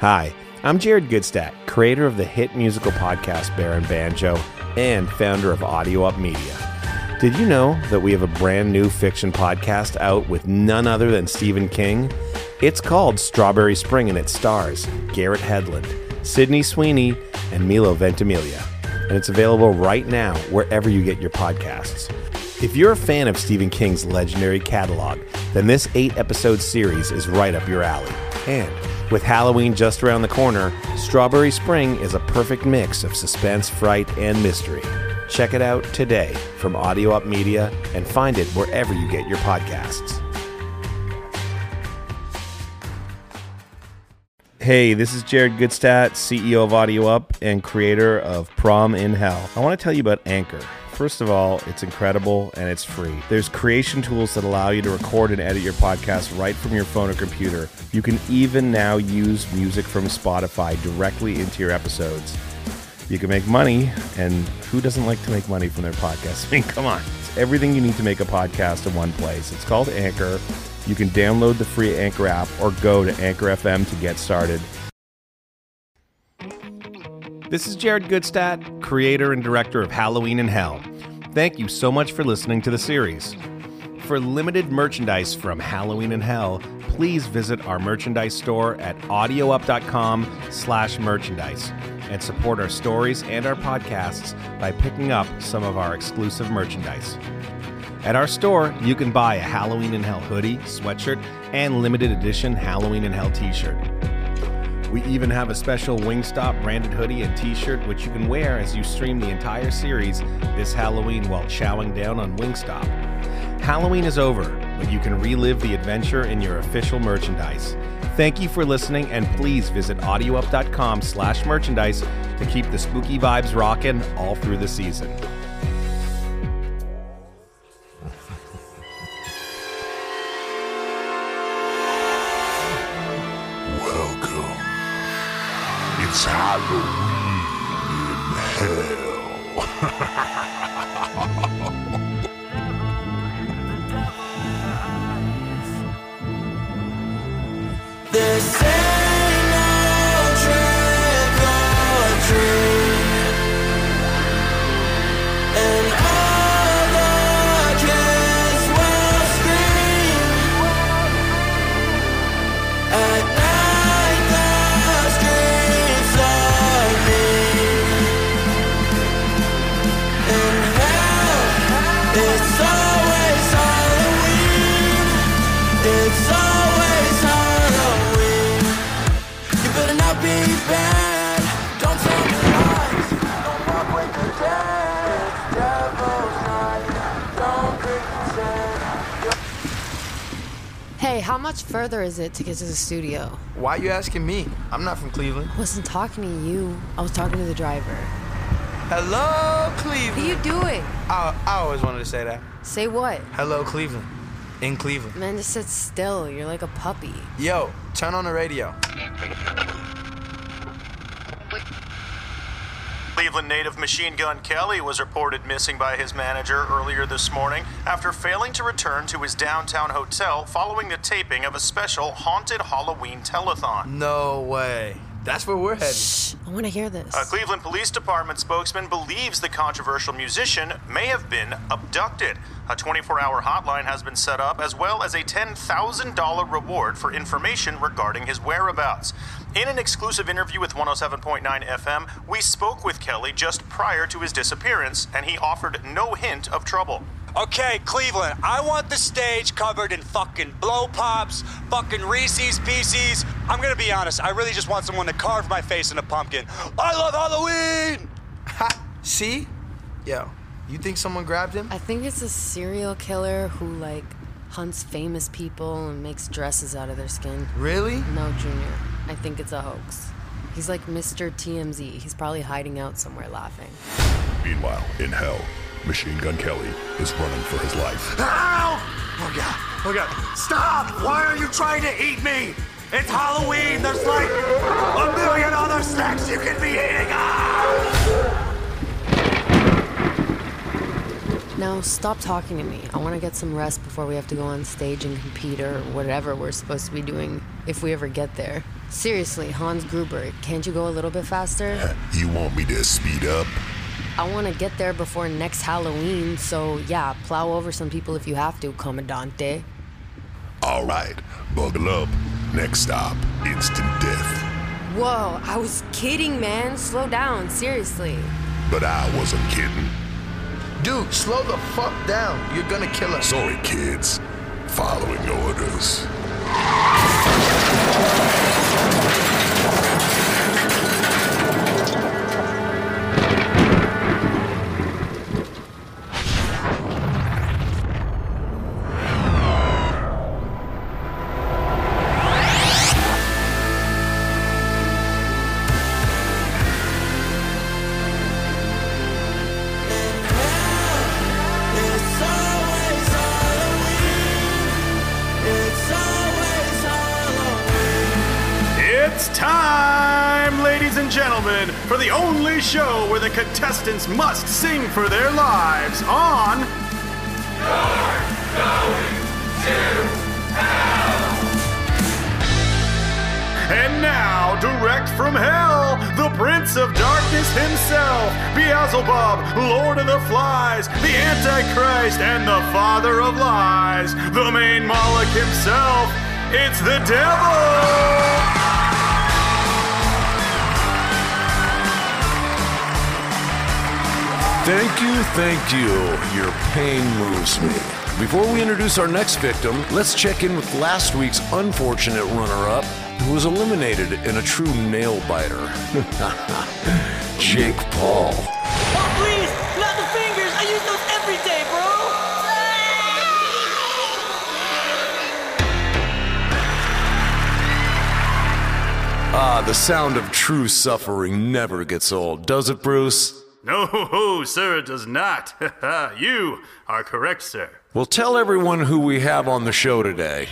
Hi, I'm Jared Gutstadt, creator of the hit musical podcast Baron Banjo and founder of Audio Up Media. Did you know that we have a brand new fiction podcast out with none other than Stephen King? It's called Strawberry Spring and it stars Garrett Hedlund, Sydney Sweeney, and Milo Ventimiglia. And it's available right now wherever you get your podcasts. If you're a fan of Stephen King's legendary catalog, then this eight episode series is right up your alley. And with Halloween just around the corner, Strawberry Spring is a perfect mix of suspense, fright, and mystery. Check it out today from Audio Up Media and find it wherever you get your podcasts. Hey, this is Jared Gutstadt, CEO of Audio Up and creator of Prom in Hell. I want to tell you about Anchor. First of all, it's incredible and it's free. There's creation tools that allow you to record and edit your podcast right from your phone or computer. You can even now use music from Spotify directly into your episodes. You can make money, and who doesn't like to make money from their podcast? I mean, come on. It's everything you need to make a podcast in one place. It's called Anchor. You can download the free Anchor app or go to Anchor FM to get started. This is Jared Gutstadt, creator and director of Halloween in Hell. Thank you so much for listening to the series. For limited merchandise from Halloween in Hell, please visit our merchandise store at audioup.com slash merchandise and support our stories and our podcasts by picking up some of our exclusive merchandise. At our store, you can buy a Halloween in Hell hoodie, sweatshirt, and limited edition Halloween in Hell t-shirt. We even have a special Wingstop branded hoodie and t shirt, which you can wear as you stream the entire series this Halloween while chowing down on Wingstop. Halloween is over, but you can relive the adventure in your official merchandise. Thank you for listening, and please visit audioup.com slash merchandise to keep the spooky vibes rocking all through the season. Further is it to get to the studio? Why you asking me? I'm not from Cleveland. I wasn't talking to you. I was talking to the driver. Hello, Cleveland. What are you doing? I, I always wanted to say that. Say what? Hello, Cleveland. In Cleveland. Man, just sit still. You're like a puppy. Yo, turn on the radio. Cleveland native Machine Gun Kelly was reported missing by his manager earlier this morning after failing to return to his downtown hotel following the taping of a special haunted Halloween telethon. No way. That's where we're headed. Shh, I want to hear this. A Cleveland Police Department spokesman believes the controversial musician may have been abducted. A 24 hour hotline has been set up, as well as a $10,000 reward for information regarding his whereabouts. In an exclusive interview with 107.9 FM, we spoke with Kelly just prior to his disappearance, and he offered no hint of trouble. Okay, Cleveland, I want the stage covered in fucking blow pops, fucking Reese's Pieces. I'm gonna be honest, I really just want someone to carve my face in a pumpkin. I love Halloween! Ha! See? Yo, you think someone grabbed him? I think it's a serial killer who, like, hunts famous people and makes dresses out of their skin. Really? No, Junior. I think it's a hoax. He's like Mr. TMZ. He's probably hiding out somewhere laughing. Meanwhile, in hell, Machine Gun Kelly is running for his life. Ow! Oh god, oh god. Stop! Why are you trying to eat me? It's Halloween! There's like a million other snacks you can be eating! Ah! Now, stop talking to me. I want to get some rest before we have to go on stage and compete or whatever we're supposed to be doing if we ever get there. Seriously, Hans Gruber, can't you go a little bit faster? You want me to speed up? I want to get there before next Halloween, so yeah, plow over some people if you have to, Commandante. All right, buckle up. Next stop, instant death. Whoa, I was kidding, man. Slow down, seriously. But I wasn't kidding. Dude, slow the fuck down. You're gonna kill us. Sorry, kids. Following orders. And gentlemen, for the only show where the contestants must sing for their lives on. And now, direct from hell, the Prince of Darkness himself, Beelzebub, Lord of the Flies, the Antichrist, and the Father of Lies, the main Moloch himself. It's the devil! Thank you, thank you. Your pain moves me. Before we introduce our next victim, let's check in with last week's unfortunate runner up who was eliminated in a true nail biter Jake Paul. Oh, please, not the fingers. I use those every day, bro. Ah, the sound of true suffering never gets old, does it, Bruce? No, sir, it does not. you are correct, sir. Well, tell everyone who we have on the show today.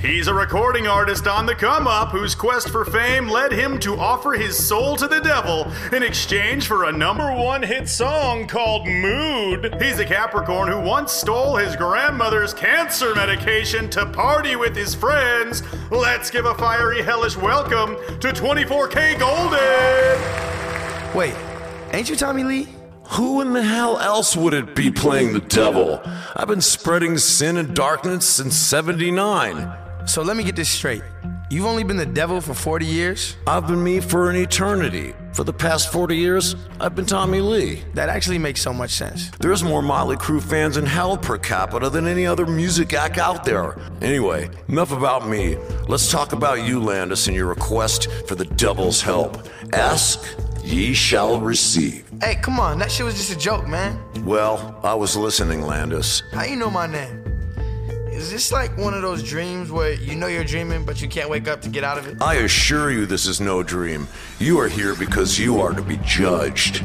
He's a recording artist on the come up whose quest for fame led him to offer his soul to the devil in exchange for a number one hit song called Mood. He's a Capricorn who once stole his grandmother's cancer medication to party with his friends. Let's give a fiery, hellish welcome to 24kGoldn! Wait, ain't you Tommy Lee? Who in the hell else would it be playing the devil? I've been spreading sin and darkness since 79. So let me get this straight. You've only been the devil for 40 years? I've been me for an eternity. For the past 40 years, I've been Tommy Lee. That actually makes so much sense. There's more Motley Crue fans in hell per capita than any other music act out there. Anyway, enough about me. Let's talk about you, Landis, and your request for the devil's help. Ask, ye shall receive. Hey, come on, that shit was just a joke, man. Well, I was listening, Landis. How you know my name? Is this like one of those dreams where you know you're dreaming but you can't wake up to get out of it? I assure you this is no dream. You are here because you are to be judged.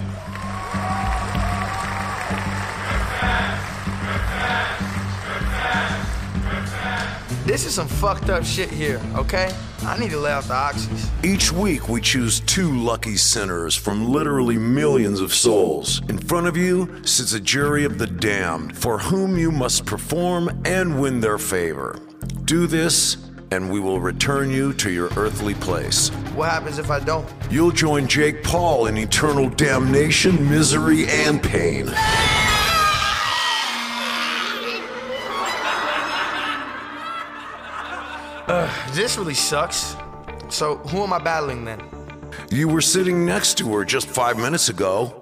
This is some fucked up shit here, okay? I need to lay off the oxys. Each week, we choose two lucky sinners from literally millions of souls. In front of you sits a jury of the damned, for whom you must perform and win their favor. Do this, and we will return you to your earthly place. What happens if I don't? You'll join Jake Paul in eternal damnation, misery, and pain. This really sucks. So, who am I battling then? You were sitting next to her just five minutes ago.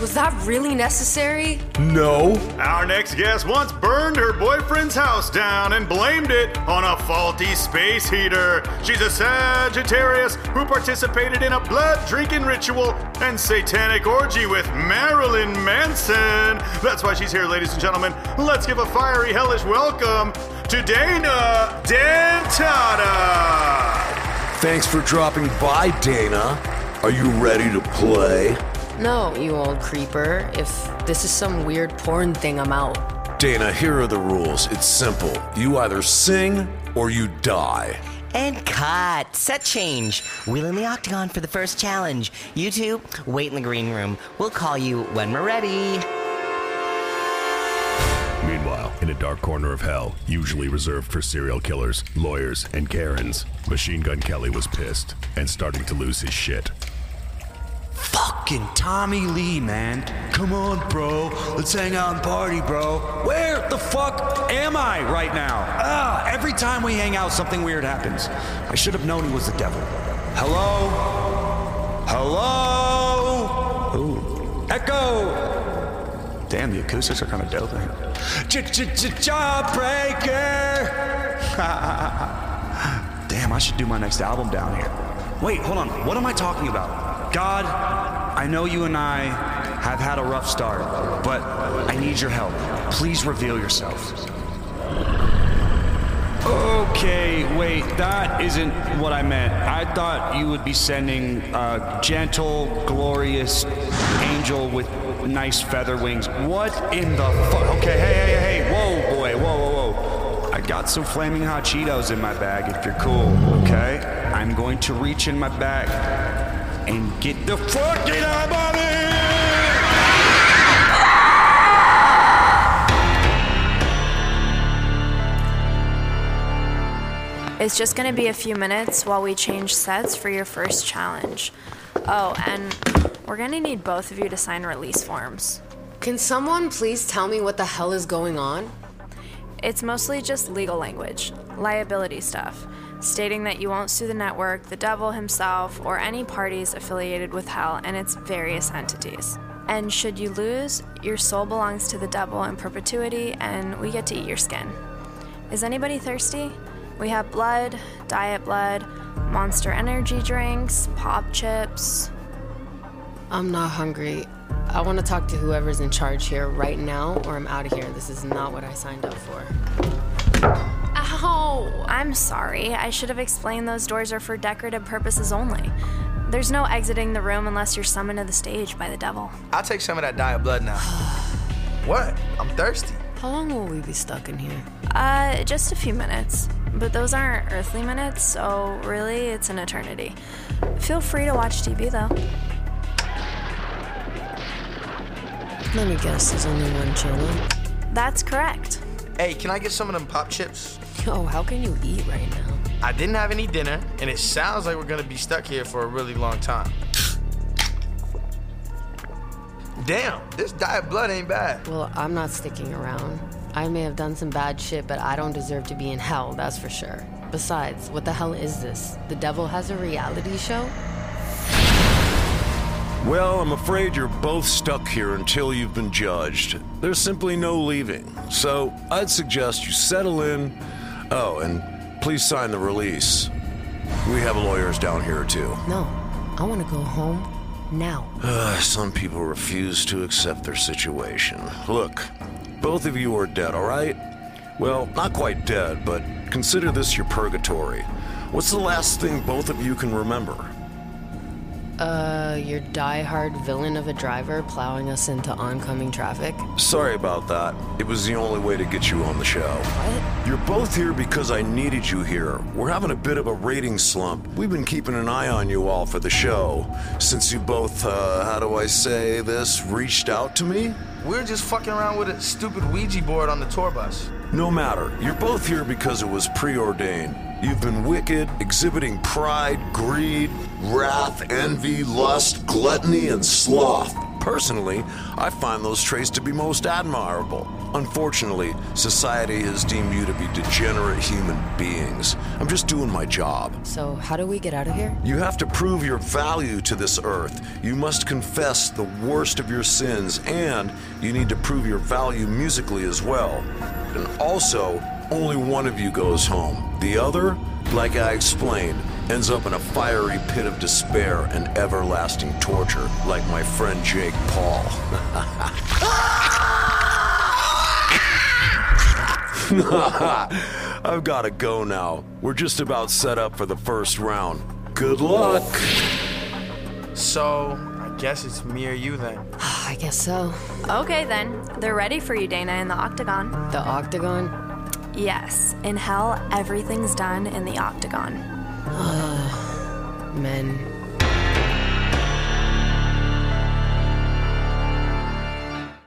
Was that really necessary? No. Our next guest once burned her boyfriend's house down and blamed it on a faulty space heater. She's a Sagittarius who participated in a blood drinking ritual and satanic orgy with Marilyn Manson. That's why she's here, ladies and gentlemen. Let's give a fiery, hellish welcome to Dana Dentata. Thanks for dropping by, Dana. Are you ready to play? No, you old creeper. If this is some weird porn thing, I'm out. Dana, here are the rules. It's simple. You either sing or you die. And cut. Set change. Wheel in the octagon for the first challenge. You two, wait in the green room. We'll call you when we're ready. Meanwhile, in a dark corner of hell, usually reserved for serial killers, lawyers, and Karens, Machine Gun Kelly was pissed and starting to lose his shit. Fucking Tommy Lee, man. Come on, bro. Let's hang out and party, bro. Where the fuck am I right now? Ah, every time we hang out, something weird happens. I should have known he was the devil. Hello? Hello? Ooh. Echo! Damn, the acoustics are kind of dope. Jawbreaker! Damn, I should do my next album down here. Wait, hold on. What am I talking about? God, I know you and I have had a rough start, but I need your help. Please reveal yourself. Okay, wait, that isn't what I meant. I thought you would be sending a gentle, glorious angel with nice feather wings. What in the fuck? Okay, hey, hey, hey, whoa, boy, whoa, whoa, whoa. I got some flaming hot Cheetos in my bag if you're cool, okay? I'm going to reach in my bag and get the fucking out of here! It's just gonna be a few minutes while we change sets for your first challenge. Oh, and we're gonna need both of you to sign release forms. Can someone please tell me what the hell is going on? It's mostly just legal language, liability stuff, stating that you won't sue the network, the devil himself, or any parties affiliated with hell and its various entities. And should you lose, your soul belongs to the devil in perpetuity, and we get to eat your skin. Is anybody thirsty? We have blood, diet blood, monster energy drinks, pop chips. I'm not hungry. I want to talk to whoever's in charge here right now, or I'm out of here. This is not what I signed up for. Ow! I'm sorry. I should have explained those doors are for decorative purposes only. There's no exiting the room unless you're summoned to the stage by the devil. I'll take some of that diet blood now. what? I'm thirsty. How long will we be stuck in here? Uh, just a few minutes. But those aren't earthly minutes, so really, it's an eternity. Feel free to watch TV though. Let me guess, there's only one channel. That's correct. Hey, can I get some of them pop chips? Yo, how can you eat right now? I didn't have any dinner, and it sounds like we're gonna be stuck here for a really long time. Damn, this diet blood ain't bad. Well, I'm not sticking around. I may have done some bad shit, but I don't deserve to be in hell, that's for sure. Besides, what the hell is this? The devil has a reality show? Well, I'm afraid you're both stuck here until you've been judged. There's simply no leaving. So I'd suggest you settle in. Oh, and please sign the release. We have lawyers down here too. No, I want to go home now. Uh, some people refuse to accept their situation. Look, both of you are dead, all right? Well, not quite dead, but consider this your purgatory. What's the last thing both of you can remember? Uh, your die-hard villain of a driver plowing us into oncoming traffic? Sorry about that. It was the only way to get you on the show. What? You're both here because I needed you here. We're having a bit of a rating slump. We've been keeping an eye on you all for the show. Since you both, uh, how do I say this, reached out to me? We're just fucking around with a stupid Ouija board on the tour bus. No matter. You're both here because it was preordained. You've been wicked, exhibiting pride, greed, wrath, envy, lust, gluttony, and sloth. Personally, I find those traits to be most admirable. Unfortunately, society has deemed you to be degenerate human beings. I'm just doing my job. So, how do we get out of here? You have to prove your value to this earth. You must confess the worst of your sins, and you need to prove your value musically as well. And also, only one of you goes home. The other, like I explained, ends up in a fiery pit of despair and everlasting torture, like my friend Jake Paul. I've got to go now. We're just about set up for the first round. Good luck. So, I guess it's me or you then. I guess so. Okay, then. They're ready for you, Dana, in the octagon. The octagon? Yes. In hell, everything's done in the octagon. Men.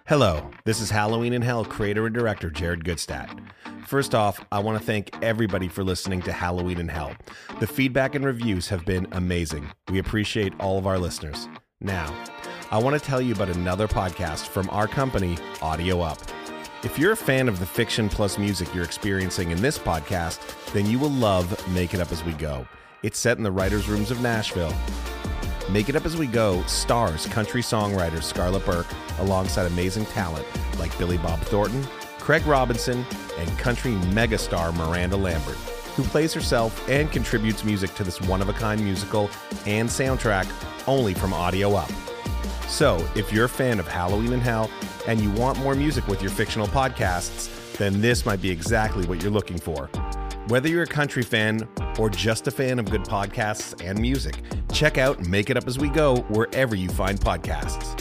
Hello, this is Halloween in Hell creator and director Jared Gutstadt. First off, I want to thank everybody for listening to Halloween in Hell. The feedback and reviews have been amazing. We appreciate all of our listeners. Now, I want to tell you about another podcast from our company, Audio Up. If you're a fan of the fiction plus music you're experiencing in this podcast, then you will love Make It Up As We Go. It's set in the writers' rooms of Nashville. Make It Up As We Go stars country songwriter Scarlett Burke alongside amazing talent like Billy Bob Thornton, Craig Robinson, and country megastar Miranda Lambert, who plays herself and contributes music to this one of a kind musical and soundtrack only from Audio Up. So, if you're a fan of Halloween in Hell and you want more music with your fictional podcasts, then this might be exactly what you're looking for. Whether you're a country fan or just a fan of good podcasts and music, check out Make It Up As We Go wherever you find podcasts.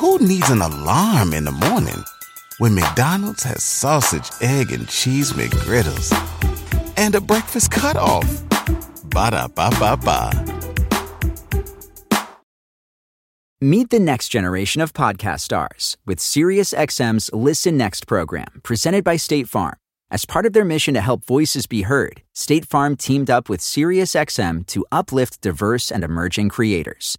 Who needs an alarm in the morning when McDonald's has sausage, egg, and cheese McGriddles and a breakfast cutoff? Ba da ba ba ba. Meet the next generation of podcast stars with SiriusXM's Listen Next program, presented by State Farm. As part of their mission to help voices be heard, State Farm teamed up with SiriusXM to uplift diverse and emerging creators.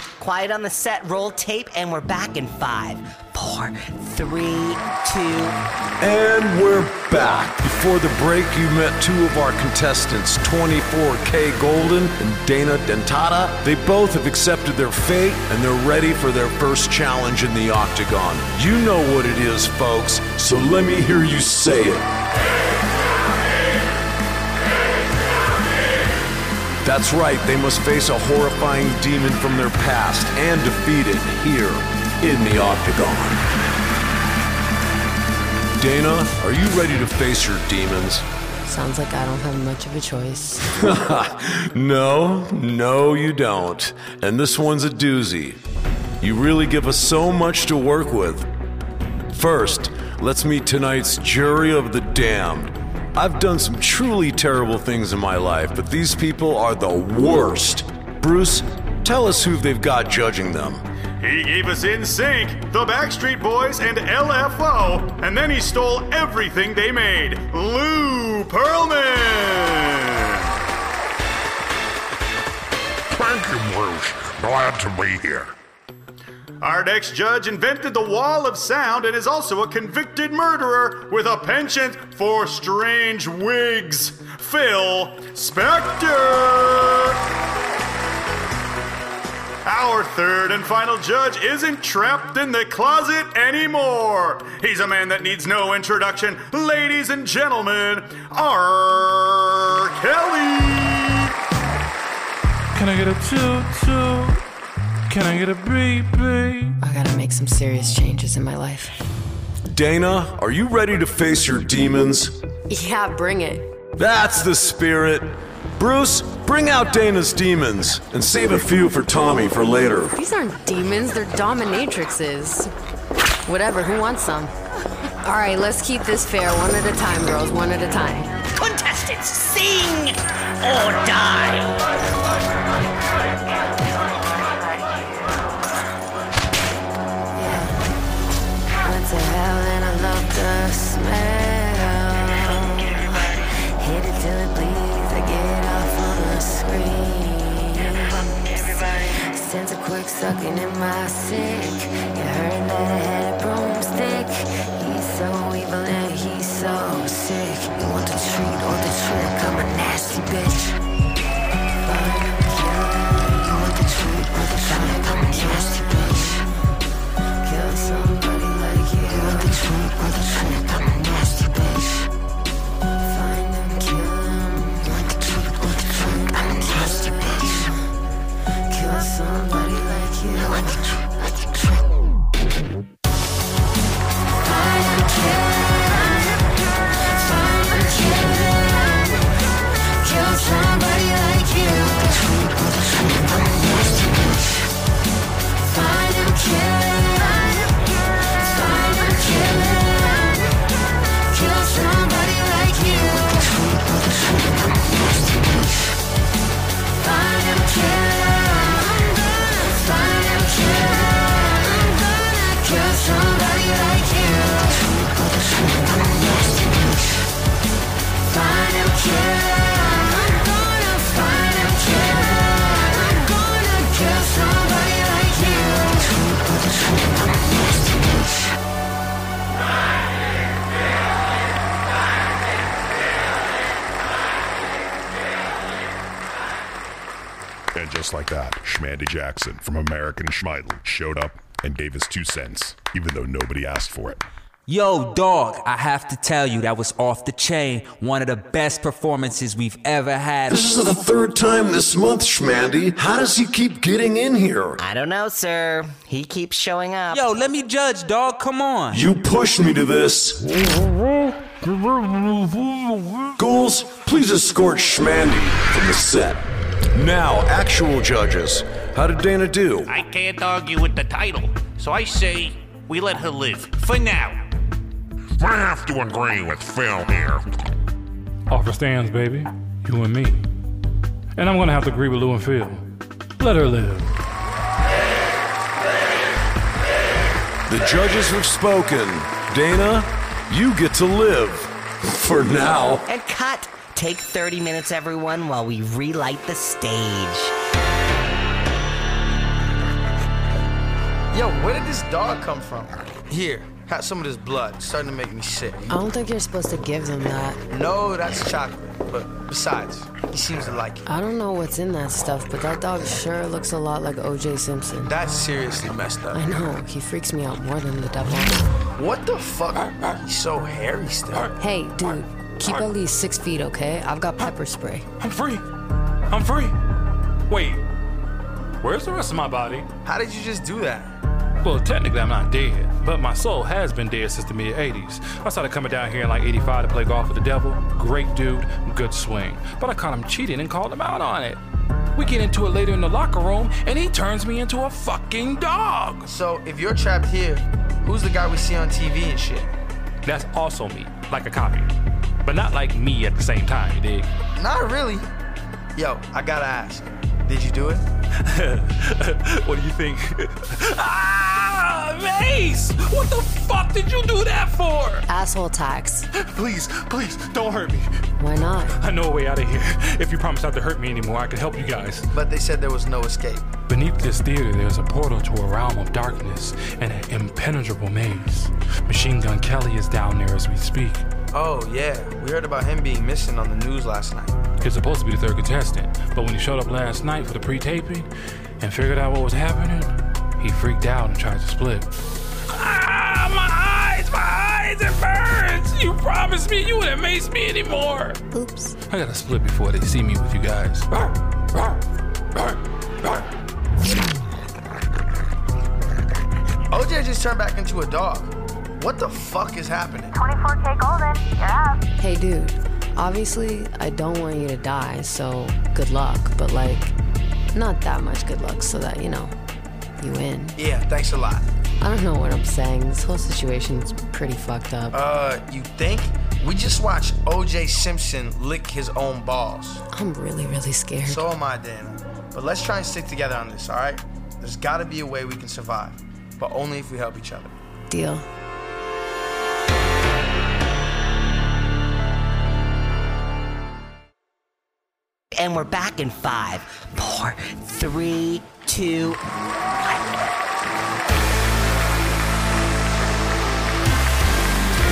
Quiet on the set. Roll tape, and we're back in five, four, three, two. And we're back. Before the break, you met two of our contestants, 24kGoldn and Dana Dentata. They both have accepted their fate and they're ready for their first challenge in the octagon. You know what it is, folks, so let me hear you say it. That's right, they must face a horrifying demon from their past and defeat it here in the octagon. Dana, are you ready to face your demons? Sounds like I don't have much of a choice. no, no, you don't. And this one's a doozy. You really give us so much to work with. First, let's meet tonight's jury of the damned. I've done some truly terrible things in my life, but these people are the worst. Bruce, tell us who they've got judging them. He gave us NSYNC, the Backstreet Boys, and LFO, and then he stole everything they made. Lou Pearlman! Thank you, Bruce. Glad to be here. Our next judge invented the wall of sound and is also a convicted murderer with a penchant for strange wigs. Phil Spector! Our third and final judge isn't trapped in the closet anymore. He's a man that needs no introduction. Ladies and gentlemen, R. Kelly! Can I get a toot toot? Can I get a beep beep? I gotta make some serious changes in my life. Dana, are you ready to face your demons? Yeah, bring it. That's the spirit. Bruce, bring out Dana's demons and save a few for Tommy for later. These aren't demons, they're dominatrixes. Whatever, who wants some? All right, let's keep this fair one at a time, girls, one at a time. Contestants, sing or die. Sense a quick sucking in my sick. You heard that I had a broomstick. He's so evil and he's so sick. You want the treat or the trick? I'm a nasty bitch. You want the treat or the trick? I'm a nasty bitch. Just like that, Schmandy Jackson from American Schmeidel showed up and gave his two cents, even though nobody asked for it. Yo, dog, I have to tell you, that was off the chain. One of the best performances we've ever had. This is the third time this month, Schmandy. How does he keep getting in here? I don't know, sir. He keeps showing up. Yo, let me judge, dog. Come on. You pushed me to this. Ghouls, please escort Schmandy from the set. Now, actual judges. How did Dana do? I can't argue with the title, so I say we let her live. For now. I have to agree with Phil here. Offer stands, baby. You and me. And I'm gonna have to agree with Lou and Phil. Let her live. The judges have spoken. Dana, you get to live. For now. And cut. Take 30 minutes, everyone, while we relight the stage. Yo, where did this dog come from? Here, have some of this blood. It's starting to make me sick. I don't think you're supposed to give them that. No, that's chocolate. But besides, he seems to like it. I don't know what's in that stuff, but that dog sure looks a lot like OJ Simpson. That's seriously messed up. I know. He freaks me out more than the devil. What the fuck? He's so hairy still. Hey, dude, keep at least six feet, okay? I've got pepper spray. I'm free. I'm free. Wait, where's the rest of my body? How did you just do that? Well, technically, I'm not dead, but my soul has been dead since the mid 80s. I started coming down here in like 85 to play golf with the devil. Great dude, good swing. But I caught him cheating and called him out on it. We get into it later in the locker room, and he turns me into a fucking dog. So, if you're trapped here, who's the guy we see on TV and shit? That's also me, like a copy. But not like me at the same time, you dig? Not really. Yo, I gotta ask. Did you do it? what do you think? ah, Mace! What the fuck did you do that for? Asshole tax. Please, please, don't hurt me. Why not? I know a way out of here. If you promise not to hurt me anymore, I can help you guys. But they said there was no escape. Beneath this theater, there's a portal to a realm of darkness and an impenetrable maze. Machine Gun Kelly is down there as we speak. Oh, yeah. We heard about him being missing on the news last night. He's supposed to be the third contestant, but when he showed up last night for the pre-taping and figured out what was happening, he freaked out and tried to split. Ah, my eyes, my eyes, it burns! You promised me you wouldn't mace me anymore. Oops. I gotta split before they see me with you guys. OJ just turned back into a dog. What the fuck is happening? 24kGoldn, you're up. Hey, dude. Obviously, I don't want you to die, so good luck. But, like, not that much good luck so that, you know, you win. Yeah, thanks a lot. I don't know what I'm saying. This whole situation's pretty fucked up. Uh, you think? We just watched OJ Simpson lick his own balls. I'm really, really scared. So am I, Dana. But let's try and stick together on this, alright? There's gotta be a way we can survive, but only if we help each other. Deal. And we're back in five, four, three, two.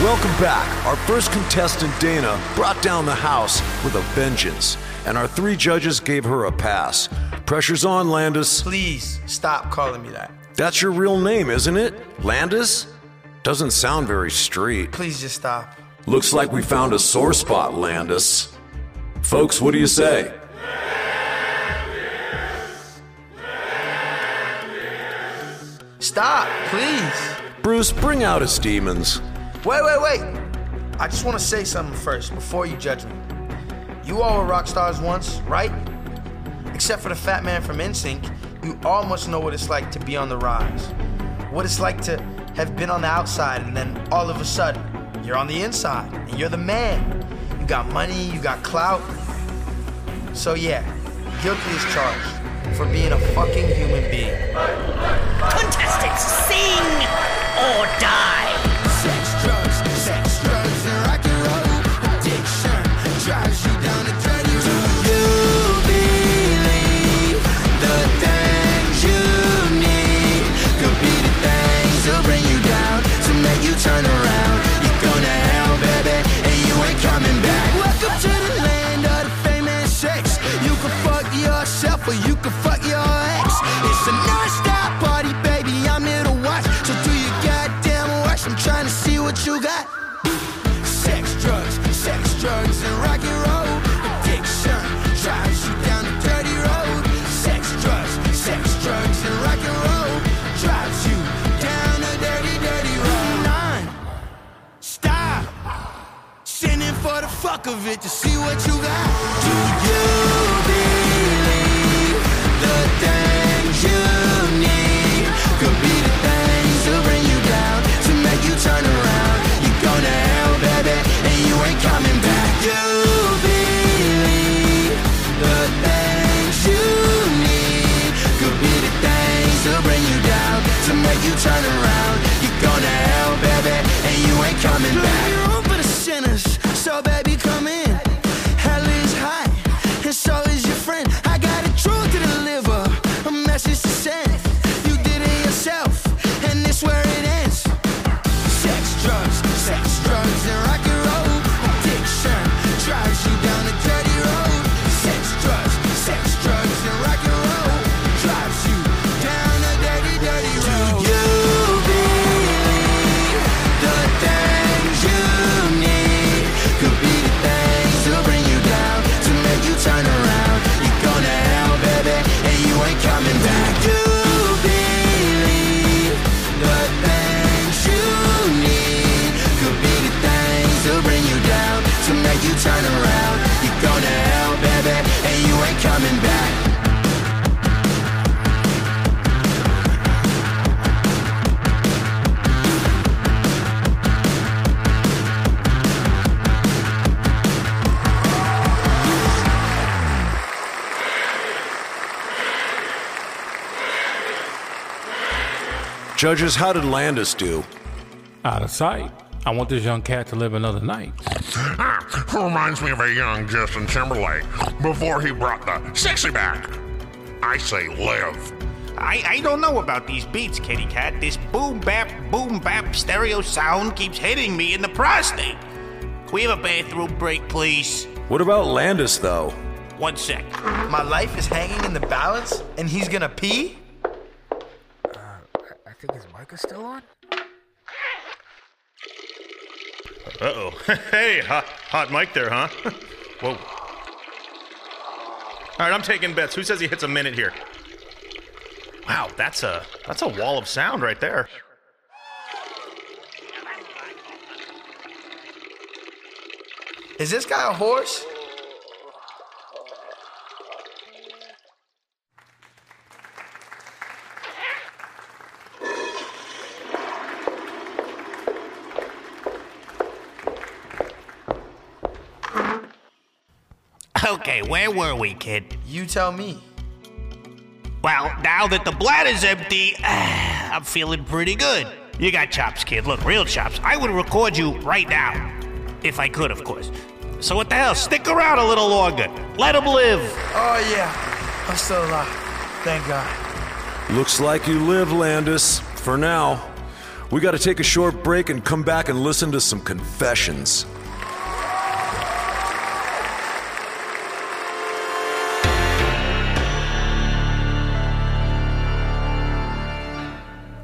Welcome back. Our first contestant, Dana, brought down the house with a vengeance, and our three judges gave her a pass. Pressure's on, Landis. Please stop calling me that. That's your real name, isn't it? Landis? Doesn't sound very street. Please just stop. Looks like we found a sore spot, Landis. Folks, what do you say? Stop, please. Bruce, bring out his demons. Wait, wait, wait. I just want to say something first before you judge me. You all were rock stars once, right? Except for the fat man from NSYNC, you all must know what it's like to be on the rise. What it's like to have been on the outside and then all of a sudden you're on the inside and you're the man. You got money, you got clout. So yeah, guilty as charged for being a fucking human being. Contestants, sing or die. For of it to see what you got. Do you believe the things you need could be the things that bring you down to make you turn around? You're gonna hell, baby, and you ain't coming back. You believe the things you need could be the things that bring you down to make you turn around. You're gonna hell, baby, and you ain't coming back. room for the sinners, so baby, Judges, how did Landis do? Out of sight. I want this young cat to live another night. Ah, reminds me of a young Justin Timberlake before he brought the sexy back. I say live. I, I don't know about these beats, kitty cat. This boom bap, boom bap stereo sound keeps hitting me in the prostate. Can we have a bathroom break, please? What about Landis, though? One sec. My life is hanging in the balance, and he's gonna pee? Think his mic is still on. Uh oh. hey, hot, hot mic there, huh? Whoa. All right, I'm taking bets. Who says he hits a minute here? Wow, that's a that's a wall of sound right there. Is this guy a horse? Okay, where were we, kid? You tell me. Well, now that the bladder's empty, I'm feeling pretty good. You got chops, kid. Look, real chops. I would record you right now. If I could, of course. So what the hell? Stick around a little longer. Let him live. Oh, yeah. I'm still alive. Thank God. Looks like you live, Landis. For now. We gotta take a short break and come back and listen to some confessions.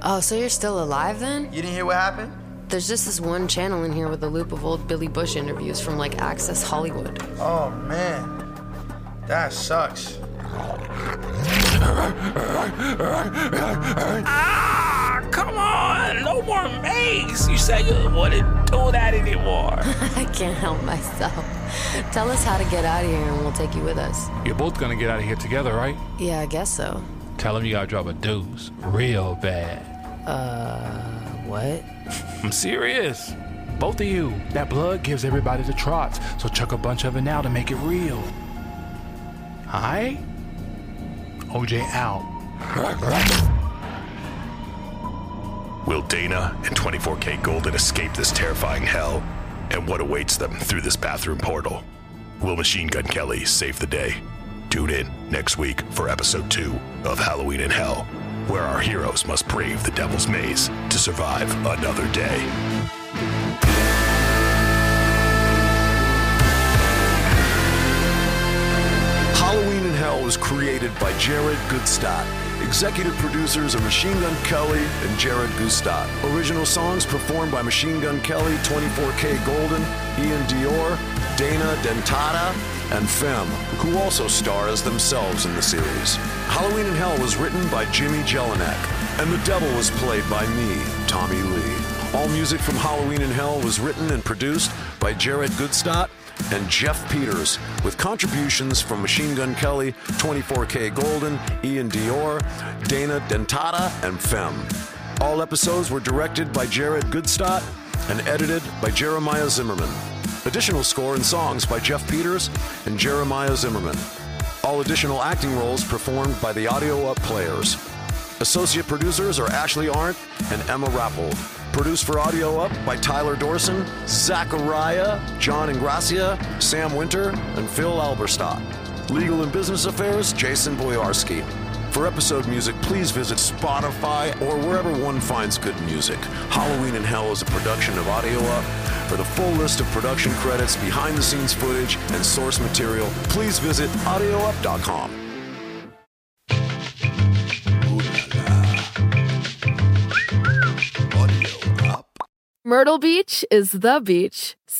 Oh, so you're still alive then? You didn't hear what happened? There's just this one channel in here with a loop of old Billy Bush interviews from like Access Hollywood. Oh, man. That sucks. Ah, come on! No more makes! You said you wouldn't do that anymore. I can't help myself. Tell us how to get out of here and we'll take you with us. You're both gonna get out of here together, right? Yeah, I guess so. Tell him you gotta drop a deuce real bad. Uh, what? I'm serious. Both of you. That blood gives everybody the trots, so chuck a bunch of it now to make it real. Alright? OJ out. Will Dana and 24kGoldn escape this terrifying hell? And what awaits them through this bathroom portal? Will Machine Gun Kelly save the day? Tune in next week for episode 2 of Halloween in Hell, where our heroes must brave the Devil's Maze to survive another day. Halloween in Hell was created by Jared Gutstadt. Executive producers are Machine Gun Kelly and Jared Gutstadt. Original songs performed by Machine Gun Kelly, 24K Golden, iann dior, Dana Dentata, and Phem, who also star as themselves in the series. Halloween in Hell was written by Jimmy Jelinek, and the devil was played by me, Tommy Lee. All music from Halloween in Hell was written and produced by Jared Gutstadt and Jeff Peters, with contributions from Machine Gun Kelly, 24K Golden, iann dior, Dana Dentata, and Phem. All episodes were directed by Jared Gutstadt and edited by Jeremiah Zimmerman. Additional score and songs by Jeff Peters and Jeremiah Zimmerman. All additional acting roles performed by the Audio Up Players. Associate producers are Ashley Arndt and Emma Rappold. Produced for Audio Up by Tyler Dorson, Zachariah, John Ingracia, Sam Winter, and Phil Alberstadt. Legal and Business Affairs, Jason Boyarski. For episode music, please visit Spotify or wherever one finds good music. Halloween in Hell is a production of Audio Up. For the full list of production credits, behind the scenes footage, and source material, please visit audioup.com. Audio Up. Myrtle Beach is the beach.